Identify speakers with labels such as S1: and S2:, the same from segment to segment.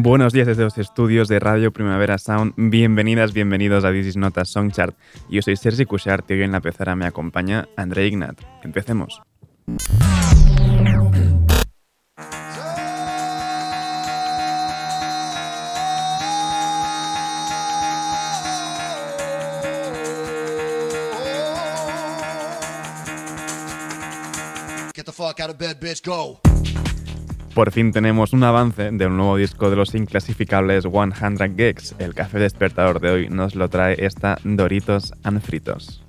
S1: Buenos días desde los estudios de Radio Primavera Sound. Bienvenidas, bienvenidos a This is Not a Song Yo soy Sergi Cushart y hoy en la pecera me acompaña André Ignat. Empecemos.
S2: Get the fuck out of bed, bitch, go.
S1: Por fin tenemos un avance de un nuevo disco de los inclasificables 100 Geeks. El café despertador de hoy nos lo trae esta Doritos and Fritos.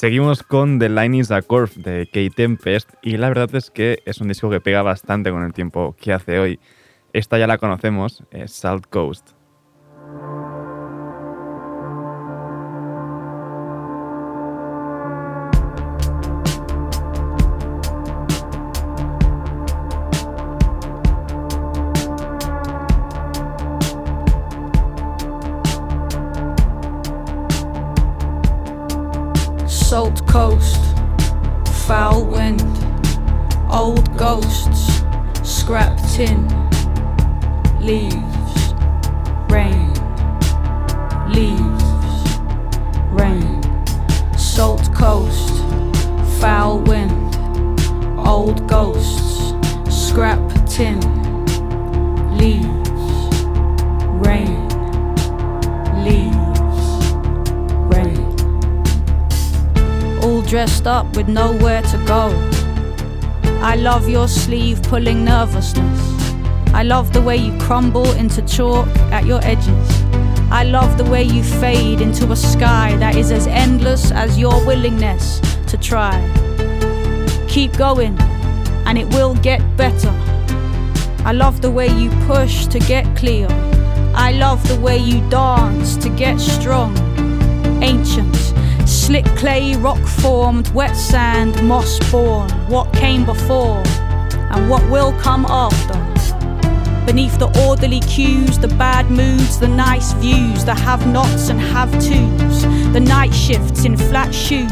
S3: Seguimos con The Line is a Curve de Kate Tempest y la verdad es que es un disco que pega bastante con el tiempo que hace hoy. Esta ya la conocemos, es Salt Coast.
S4: Salt coast, foul wind, old ghosts, scrap tin, leaves, rain, leaves, rain. Salt coast, foul wind, old ghosts, scrap tin, leaves, all dressed up with nowhere to go. I love your sleeve pulling nervousness. I love the way you crumble into chalk at your edges. I love the way you fade into a sky that is as endless as your willingness to try. Keep going, and it will get better. I love the way you push to get clear. I love the way you dance to get strong. Ancient, slick clay, rock formed, wet sand, moss born. What came before and what will come after. Beneath the orderly cues, the bad moods, the nice views, the have nots and have tos, the night shifts in flat shoes,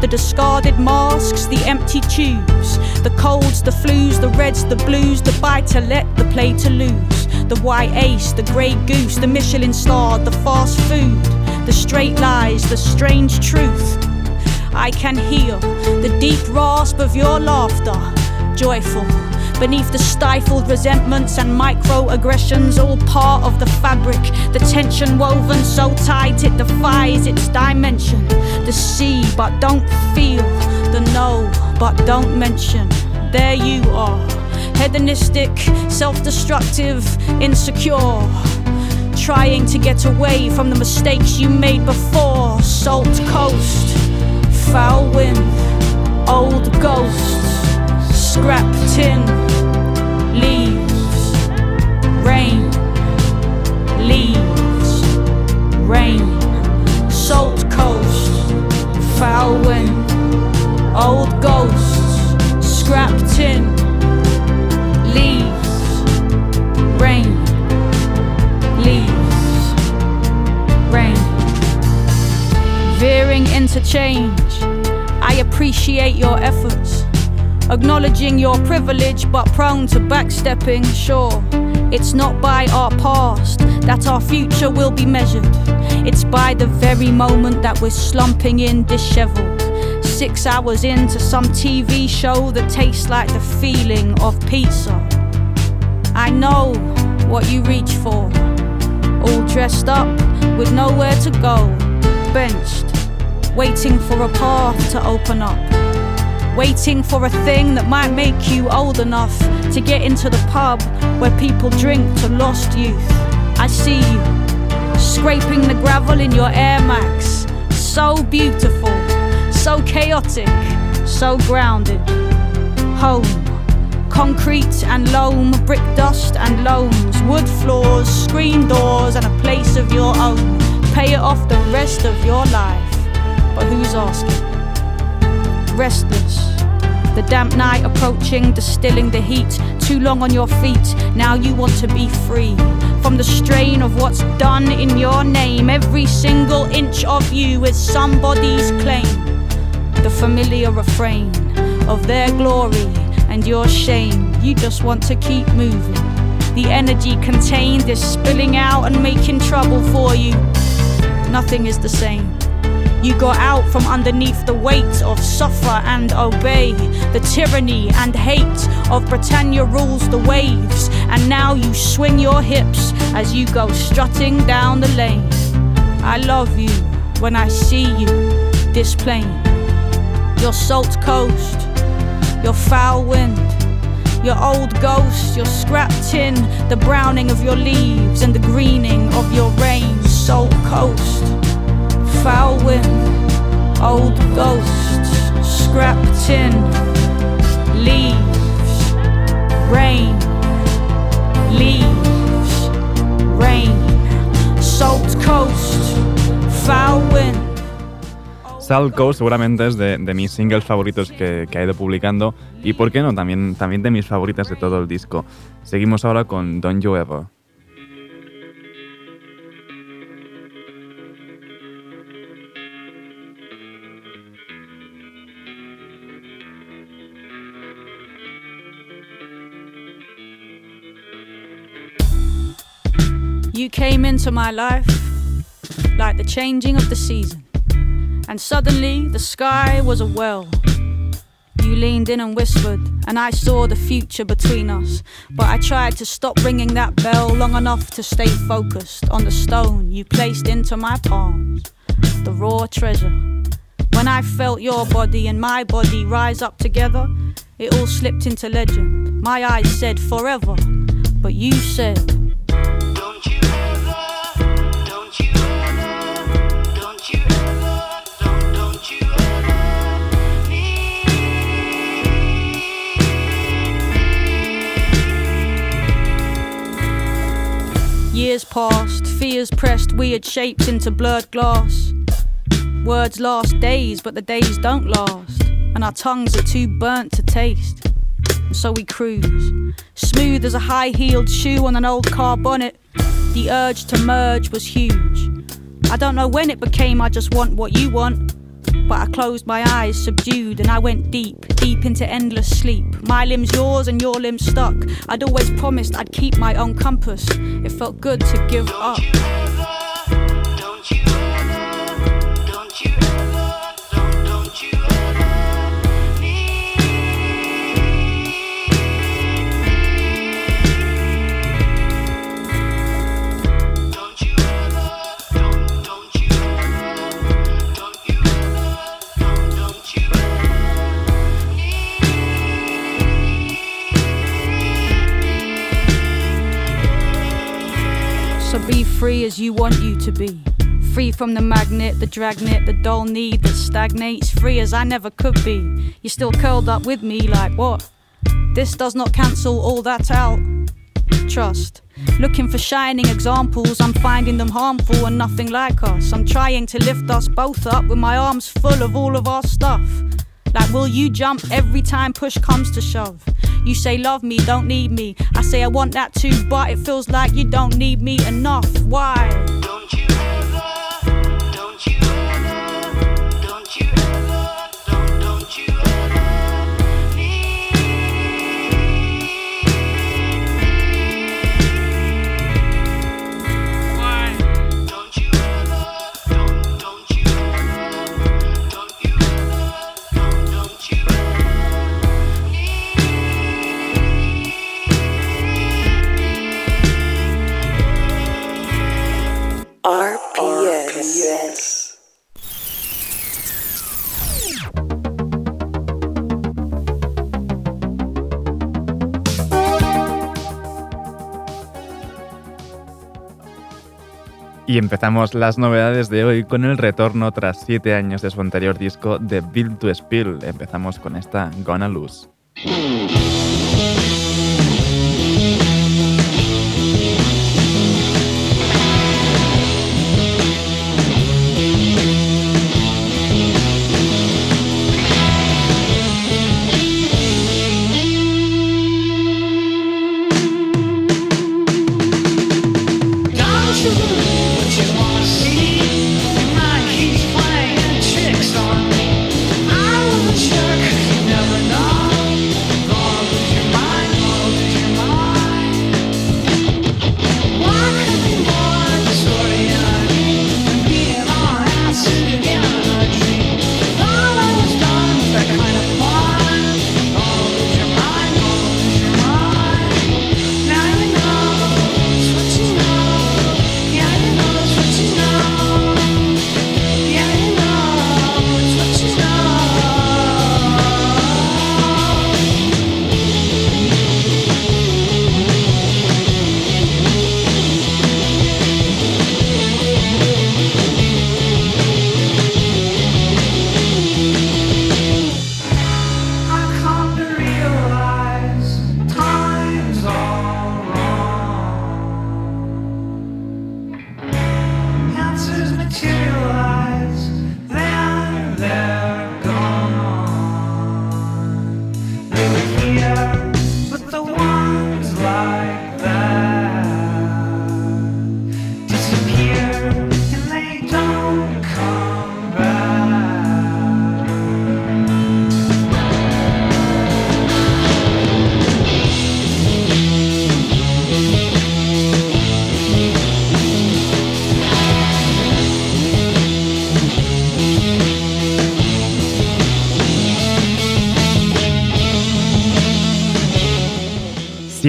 S4: the discarded masks, the empty tubes, the colds, the flus, the reds, the blues, the buy to let, the play to lose, the white ace, the grey goose, the Michelin star, the fast food, the straight lies, the strange truth. I can hear the deep rasp of your laughter, joyful. Beneath the stifled resentments and microaggressions, all part of the fabric. The tension woven so tight it defies its dimension. The see, but don't feel. The know, but don't mention. There you are. Hedonistic, self destructive, insecure. Trying to get away from the mistakes you made before. Salt coast, foul wind, old ghosts, scrap tin, leaves, rain, leaves, rain, salt coast, foul wind, old ghosts, scrap tin, Veering interchange, I appreciate your efforts. Acknowledging your privilege, but prone to backstepping, sure. It's not by our past that our future will be measured. It's by the very moment that we're slumping in disheveled. Six hours into some TV show that tastes like the feeling of pizza. I know what you reach for. All dressed up with nowhere to go. Benched, waiting for a path to open up. Waiting for a thing that might make you old enough to get into the pub where people drink to lost youth. I see you scraping the gravel in your Air Max. So beautiful, so chaotic, so grounded. Home. Concrete and loam, brick dust and loams, wood floors, screen doors, and a place of your own. Pay it off the rest of your life. But who's asking? Restless. The damp night approaching, distilling the heat. Too long on your feet, now you want to be free. From the strain of what's done in your name, every single inch of you is somebody's claim. The familiar refrain of their glory and your shame. You just want to keep moving. The energy contained is spilling out and making trouble for you. Nothing is the same. You got out from underneath the weight of suffer and obey, the tyranny and hate of Britannia rules the waves, and now you swing your hips as you go strutting down the lane. I love you when I see you, this plane, your salt coast, your foul wind, your old ghost, your scrap tin, the browning of your leaves and the greening of your rain, salt coast, foul wind, Old ghosts, scrap tin, leaves, rain, leaves, rain, salt coast, foul wind.
S3: Salt Coast seguramente es de, mis singles favoritos que, que ha ido publicando y, ¿por qué no? También, también de mis favoritas de todo el disco. Seguimos ahora con Don't You Ever.
S4: You came into my life like the changing of the season, and suddenly the sky was a well. You leaned in and whispered, and I saw the future between us. But I tried to stop ringing that bell long enough to stay focused on the stone you placed into my palms, the raw treasure. When I felt your body and my body rise up together, it all slipped into legend. My eyes said forever, but you said, Years passed, fears pressed weird shapes into blurred glass. Words last days, but the days don't last, and our tongues are too burnt to taste. And so we cruise, smooth as a high heeled shoe on an old car bonnet. The urge to merge was huge. I don't know when it became I just want what you want. But I closed my eyes, subdued, and I went deep, deep into endless sleep. My limbs yours and your limbs stuck. I'd always promised I'd keep my own compass. It felt good to give up.
S5: Don't you ever, don't you ever,
S4: be free as you want you to be. Free from the magnet, the dragnet, the dull need that stagnates. Free as I never could be. You're still curled up with me, like what? This does not cancel all that out. Trust. Looking for shining examples, I'm finding them harmful and nothing like us. I'm trying to lift us both up with my arms full of all of our stuff. Like, will you jump every time push comes to shove? You say, love me, don't need me. I say, I want that too, but it feels like you don't need me enough. Why?
S3: Y empezamos las novedades de hoy con el retorno tras siete años de su anterior disco de Build to Spill. Empezamos con esta Gonna Lose.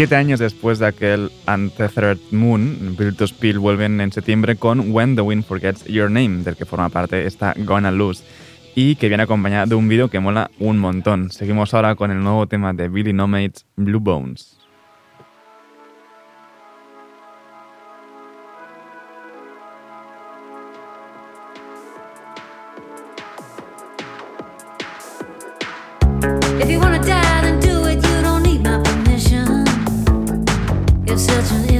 S3: Siete años después de aquel Untethered Moon, Virtus Peel vuelven en septiembre con When the Wind Forgets Your Name, del que forma parte esta Gonna Lose, y que viene acompañada de un vídeo que mola un montón. Seguimos ahora con el nuevo tema de Billy Nomates, Blue Bones.
S6: Such an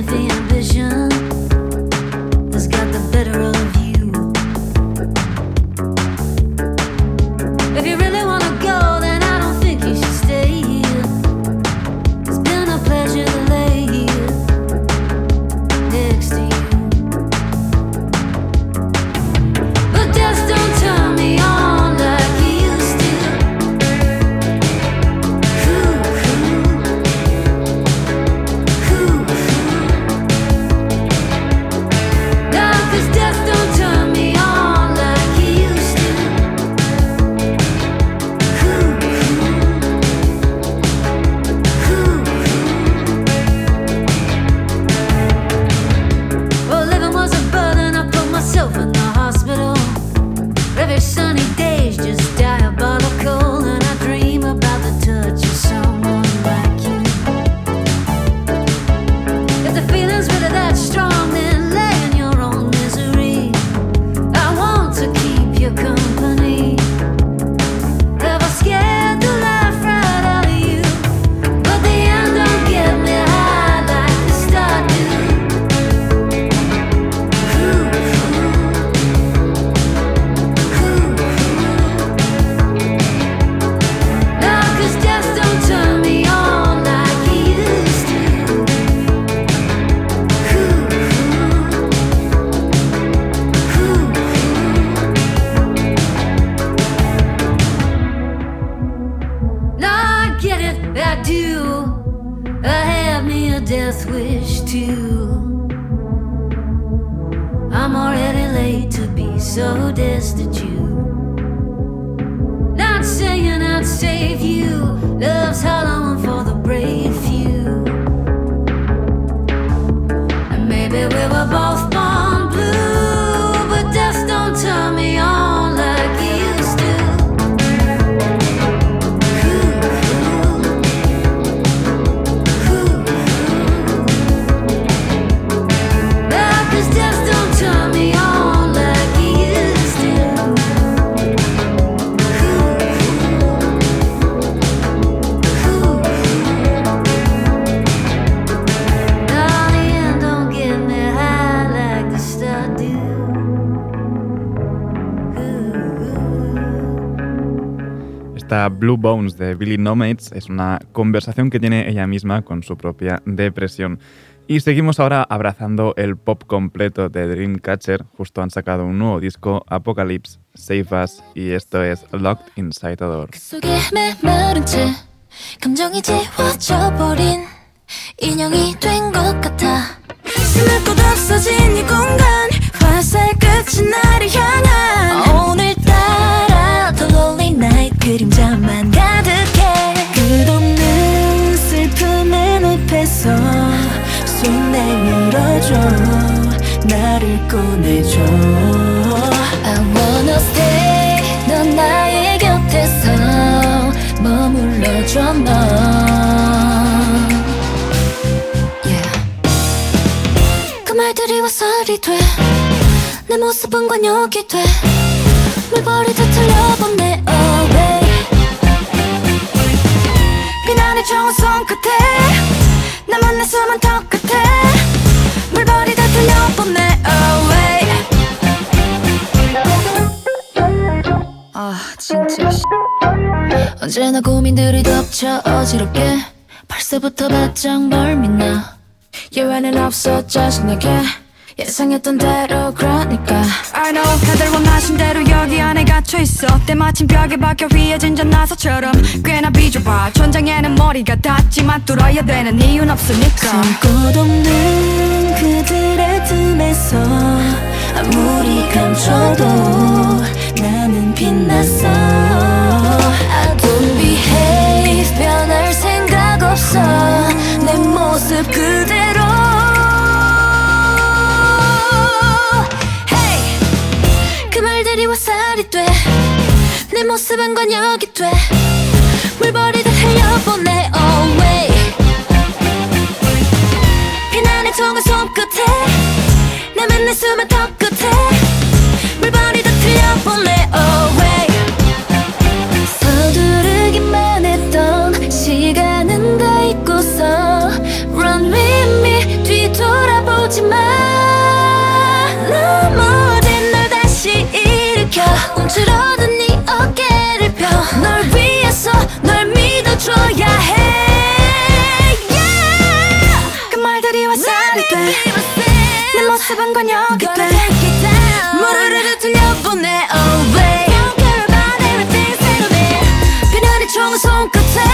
S6: late to be so destitute. Not saying I'd save you. Love's hollow Blue
S3: Bones de Billy Nomates es una conversación que tiene ella misma con su propia depresión. Y seguimos ahora abrazando el pop completo de Dreamcatcher. Justo han sacado un nuevo disco, Apocalypse, Save Us, y esto es Locked Inside a Door.
S6: 그림자만 가득해. 끝없는 슬픔의 늪에서 손 내밀어줘. 나를 꺼내줘. I wanna stay. 넌 나의 곁에서 머물러줘 넌 yeah. 그 말들이 와설이 돼내 모습은 관역이 돼 언제나 고민들이 덮쳐 어지럽게 벌써부터 바짝 멀미나. 예외는 없어 짜증나게 예상했던 대로 그러니까.
S7: I know 다들 원하신 대로 여기 안에 갇혀있어. 때마침 벽에 박혀 휘어진 전 나사처럼 꽤나 비좁아. 천장에는 머리가 닿지만 뚫어야 되는 이유는 없으니까.
S6: 숨꽃 없는 그들의 틈에서 아무리 감춰도 나는 빛났어 Hey 변할 생각 없어. 내
S8: 모습 그대로. Hey 그 말들이 화살이 돼내 모습은 관역이 돼. 물버리듯 흘려보내. Oh, Away 비난의 총알
S7: 손끝에 내 맨날 숨을 턱 돼내 모습은 관역이 돼
S8: 무르르르 들려보내 away 비난의 총을 손끝에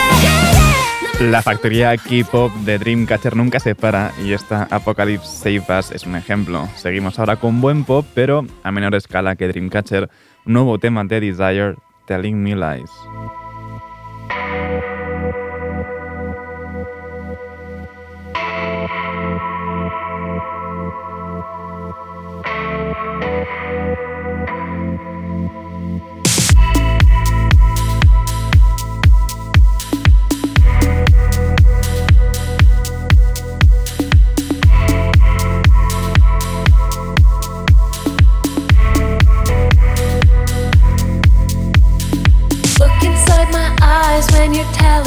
S3: La factoría K-pop de Dreamcatcher nunca se para y esta Apocalypse Save Us es un ejemplo. Seguimos ahora con buen pop, pero a menor escala que Dreamcatcher, un nuevo tema de Desire, Telling Me Lies.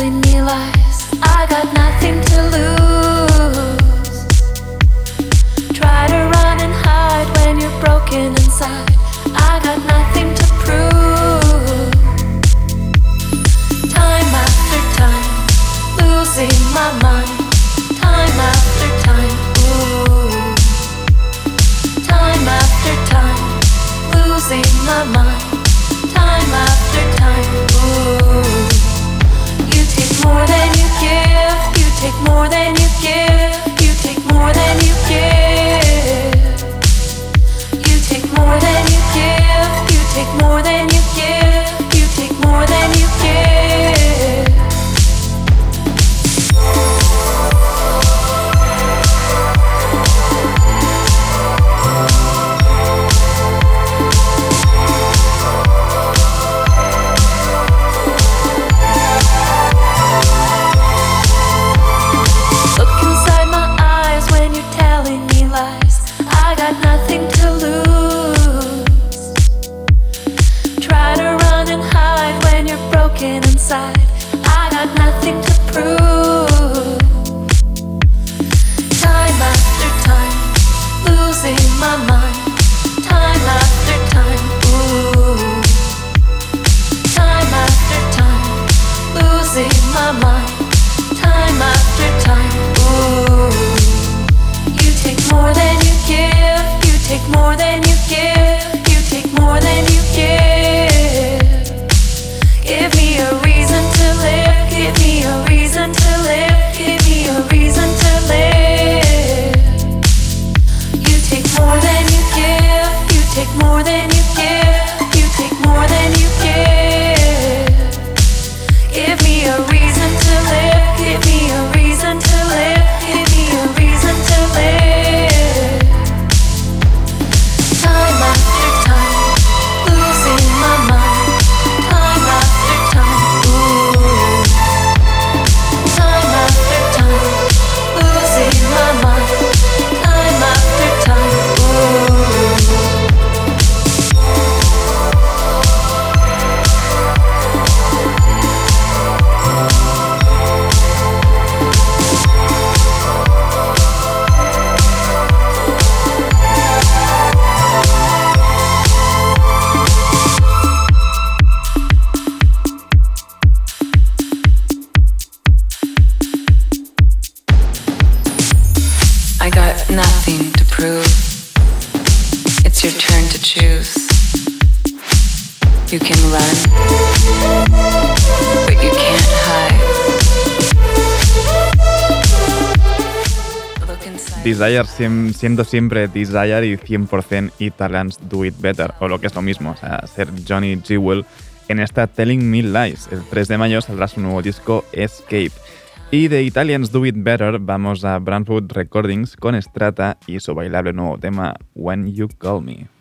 S8: Lies. I got nothing to lose. Try to run and hide when you're broken inside. I got nothing to prove. Time after time, losing my mind. Time after time, ooh. Time after time, losing my mind more than you give. You take more than you give. You take more than you give. You take more than you give. You take more than
S9: It's your turn to choose. You can run, but you can't hide. Look inside.
S3: Desire siendo siempre Desire y 100% Italians Do It Better, o lo que es lo mismo, o sea, ser Johnny Jewel en esta Telling Me Lies. El 3 de mayo saldrá su nuevo disco Escape. Y de Italians Do It Better vamos a Brantwood Recordings con Strata y su bailable nuevo tema When You Call Me.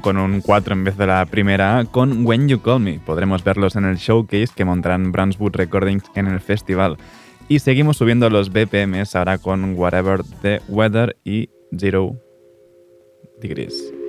S3: Con un 4 en vez de la primera con When You Call Me. Podremos verlos en el showcase que montarán Brunswood Recordings en el festival. Y seguimos subiendo los BPMs ahora con Whatever the Weather y Zero Degrees.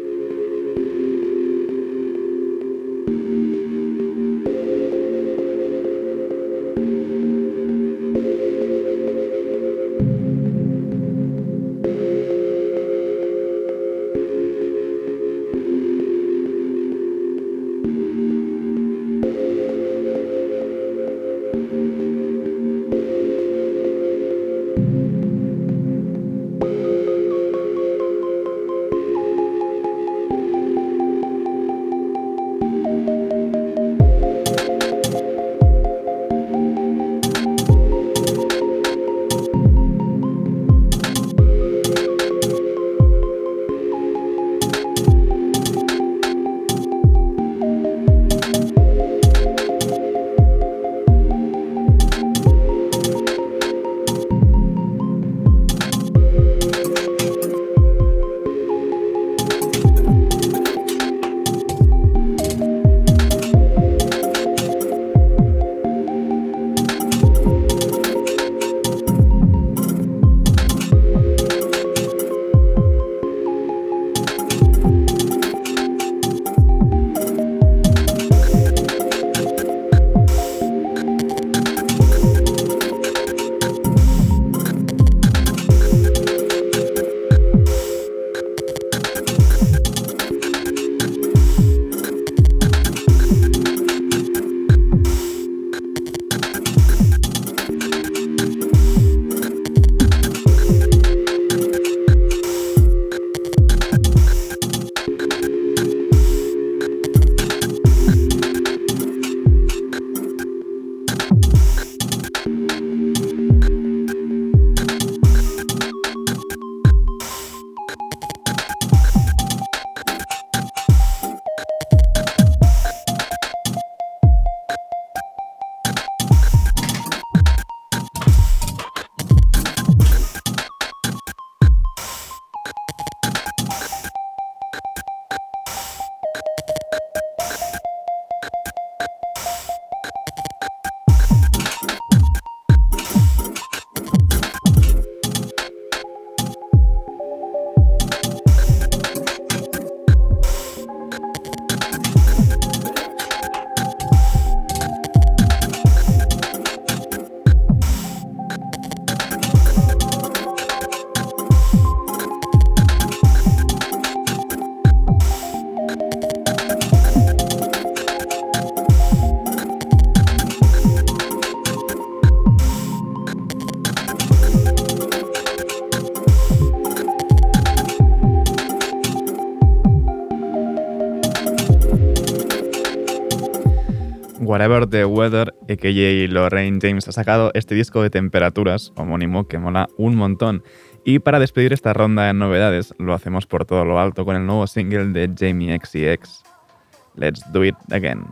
S3: A.k.a. Lorraine James, ha sacado este disco de temperaturas, homónimo, que mola un montón. Y para despedir esta ronda de novedades, lo hacemos por todo lo alto con el nuevo single de Jamie XCX, Let's Do It Again.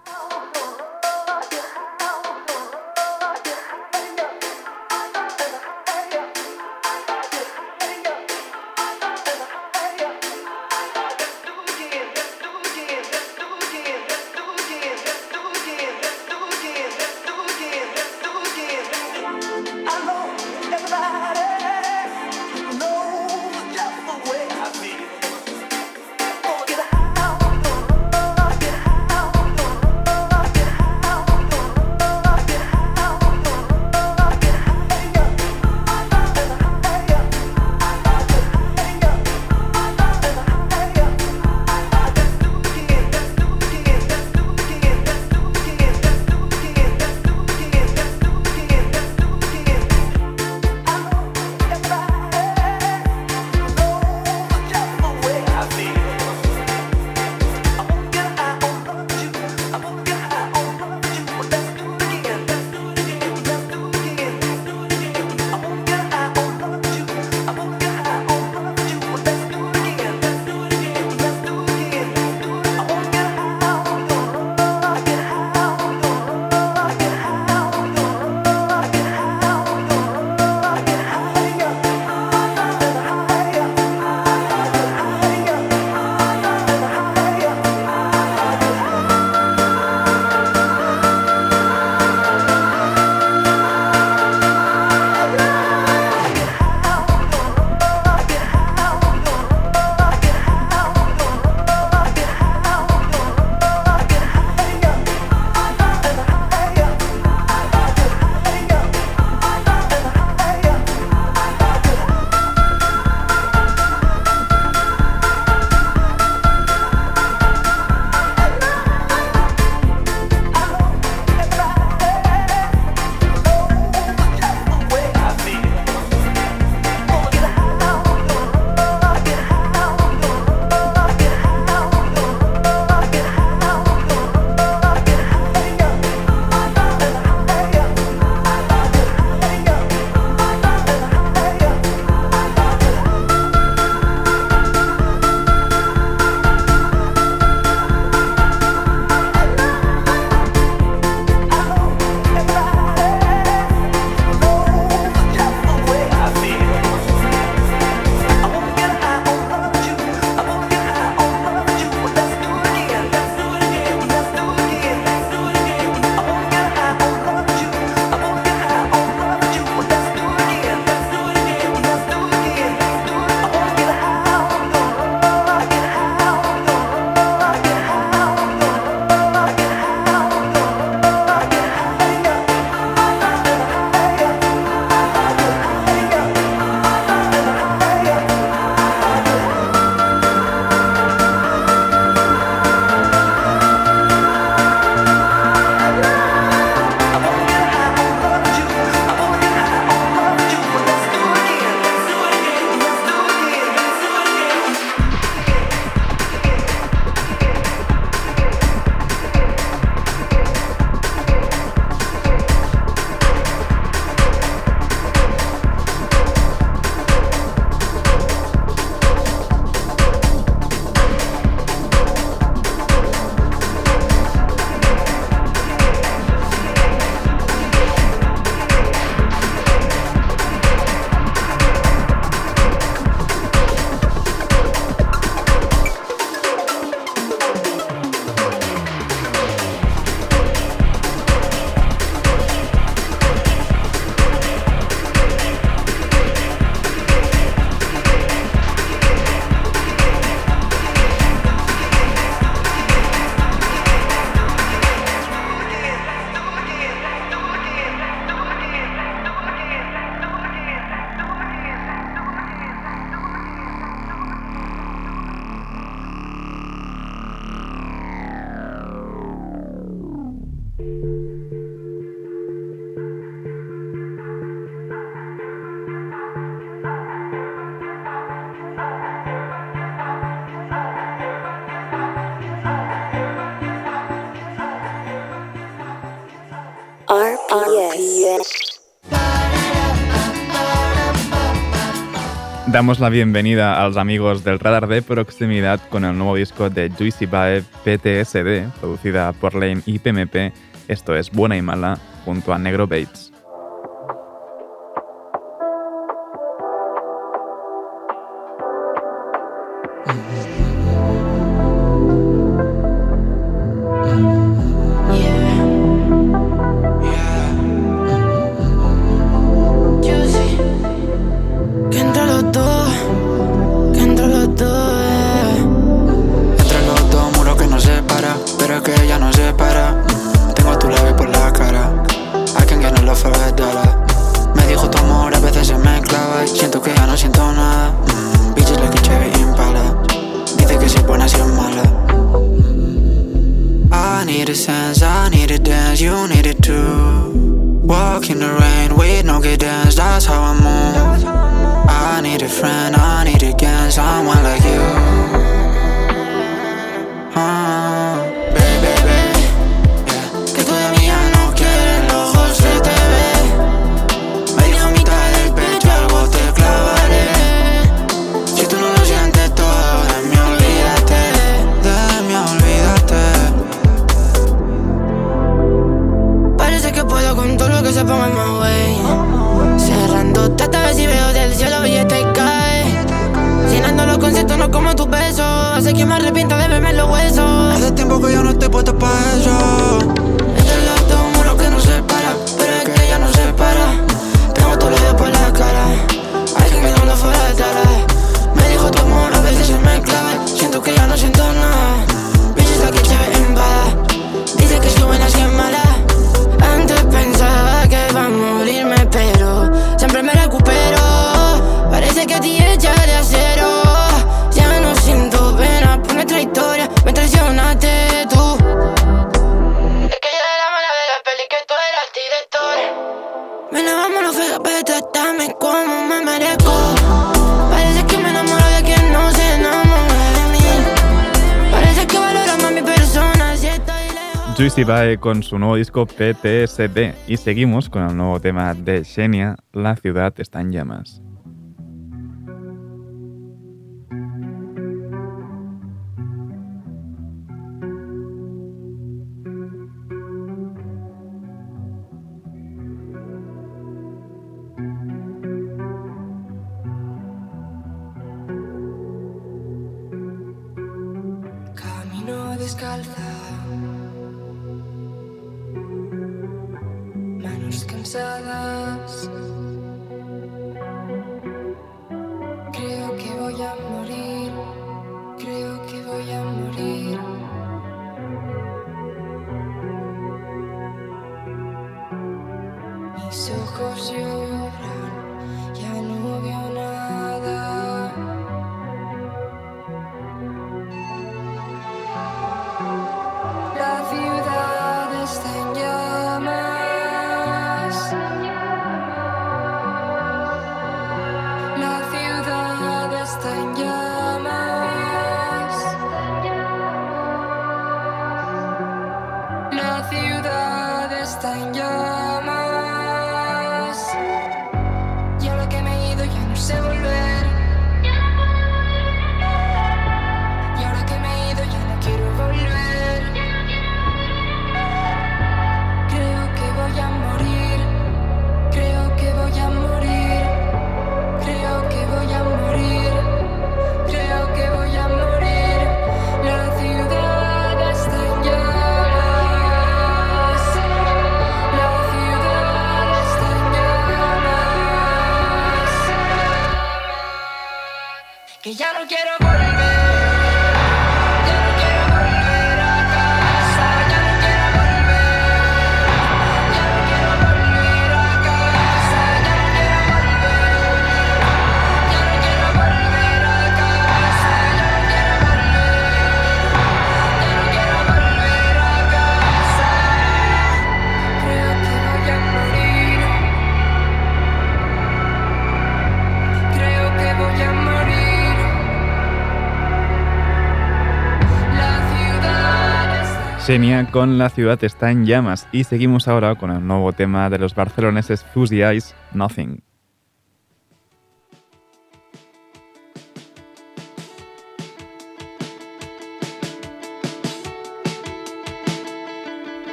S10: Damos la bienvenida a los amigos del radar de proximidad con el nuevo disco de Juicy Bae PTSD, producida por Lane y PMP. Esto es Buena y Mala, junto a Negro Bates.
S11: Sibae con
S10: su nuevo disco PTSD y seguimos con el nuevo tema de Xenia, La ciudad está en llamas.
S11: course you
S12: Xenia con La ciudad está en llamas y seguimos ahora con el nuevo tema de los barceloneses Fuzzy Eyes, Nothing.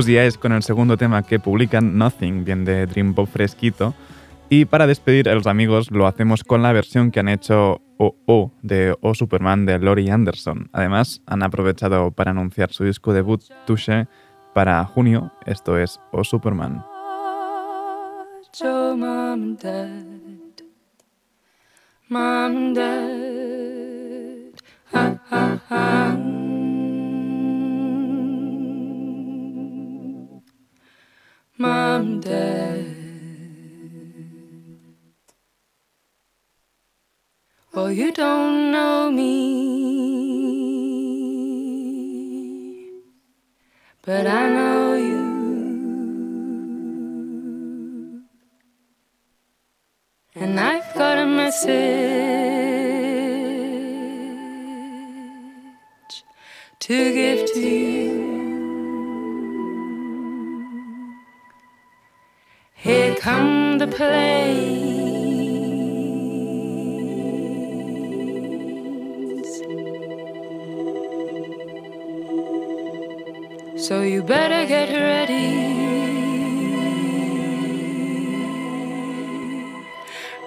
S12: Fuzzy Eyes con el segundo tema que publican, Nothing, bien de Dream Pop fresquito. Y para despedir a los amigos lo hacemos con la versión que han hecho O de O Superman de Lori Anderson. Además, han aprovechado para anunciar su disco debut Touche para junio. Esto es O Superman.
S13: And dad. Oh, you don't know me, but I know you. And I've got a message to give to you. Come the planes. So you better get ready.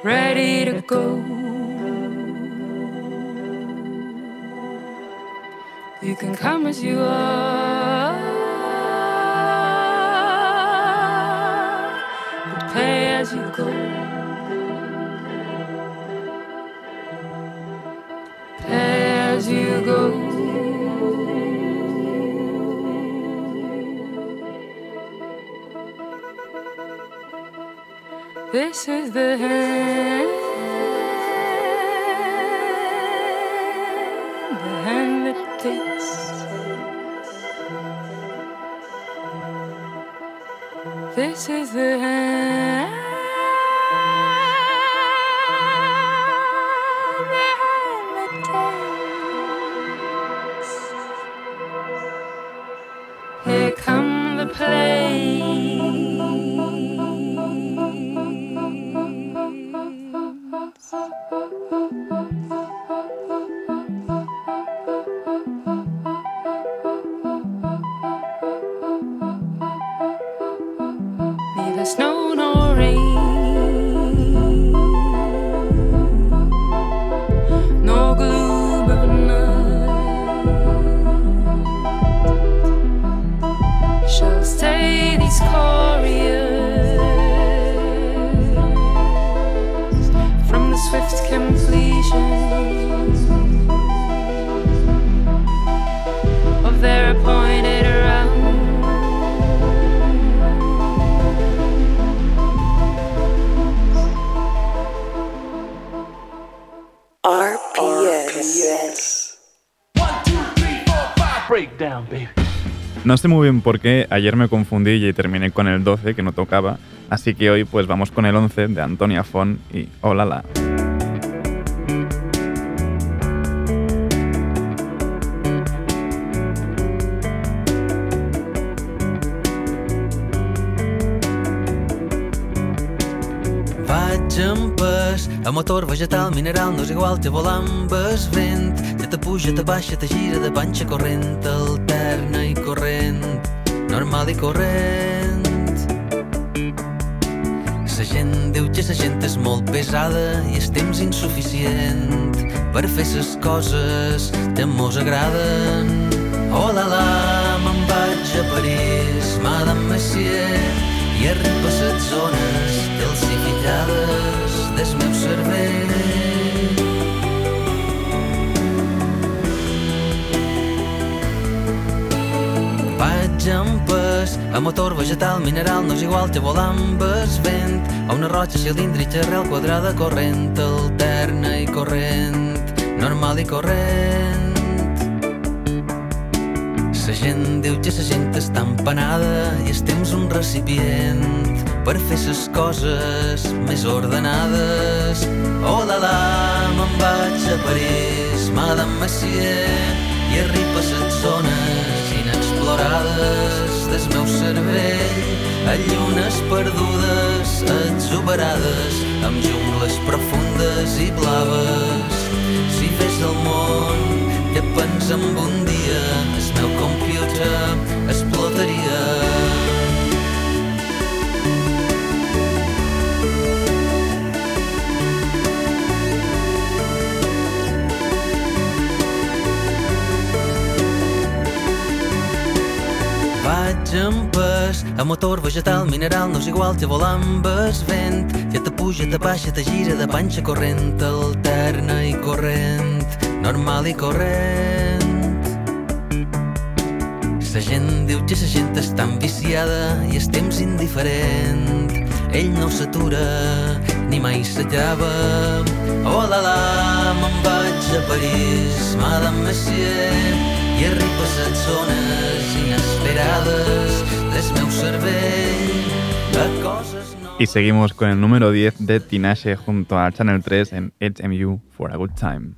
S13: ready to go. You can come as you are, This is the hand, the hand that takes. This is the. the
S14: snow.
S3: Breakdown, baby.
S12: No sé muy bien por qué, ayer me confundí y terminé con el 12 que no tocaba, así que hoy pues vamos con el 11 de Antonia Fon y Hola la.
S15: Vaig en pes, a motor vegetal, mineral, no és igual, amb el vent. Te puja, te baixa, te gira de panxa corrent, alterna i corrent, normal i corrent. La gent diu que la gent és molt pesada i el temps insuficient per fer les coses que mos agraden. Oh la la, me'n vaig a París, Madame Messier, i arriba a les zones calcificades del meu cervell. Vaig amb pes, a motor vegetal, mineral, no és igual que volar amb vent, a una roja cilíndrica, arrel quadrada, corrent, alterna i corrent, normal i corrent. La gent diu que la gent està empanada i el temps un recipient per fer les coses més ordenades. Oh la la, me'n vaig a París, Madame Messier, i arriba a les zones inexplorades del meu cervell, a llunes perdudes, exuberades, amb jungles profundes i blaves. Si fes el món que pensa en un dia, el meu computer explotaria. Vaig en pes, a motor vegetal, mineral, no és igual que volar amb el vent. Ja te puja, te baixa, te gira de panxa corrent, alterna i corrent, normal i corrent. La gent diu que la gent està enviciada i el temps indiferent. Ell no s'atura, ni mai s'acaba. Oh la la, me'n vaig a París, Madame Messier, i zones inesperades del meu cervell.
S12: Y seguimos con el número 10 de Tinashe junto a Channel 3 en HMU for a Good Time.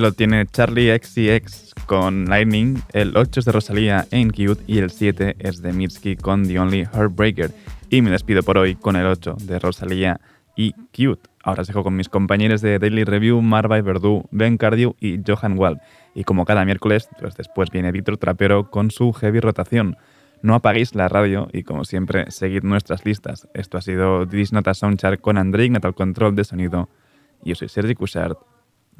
S3: Lo tiene Charlie XCX con Lightning, el 8 es de Rosalía en Cute y el 7 es de Mitski con The Only Heartbreaker. Y me despido por hoy con el 8 de Rosalía y Cute. Ahora os dejo con mis compañeros de Daily Review, Marva Verdú, Ben Cardew y Johan Wald. Y como cada miércoles, pues después viene Víctor Trapero con su heavy rotación. No apaguéis la radio y como siempre, seguid nuestras listas. Esto ha sido This Nota Soundchart con André Ignat al control de sonido. Yo soy Sergi Cushart.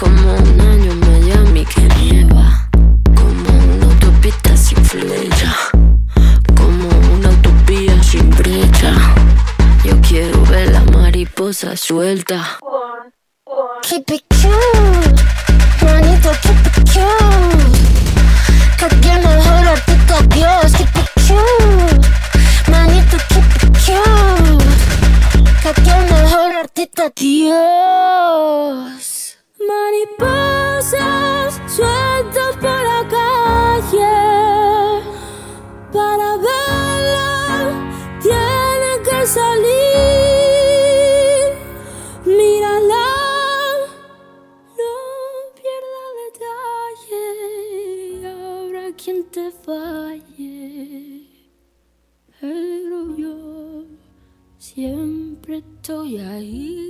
S16: como un año en Miami que nieva, como una autopista sin flecha, como una utopía sin brecha. Yo quiero ver la mariposa suelta.
S8: Keep it cute, と
S17: 焼い。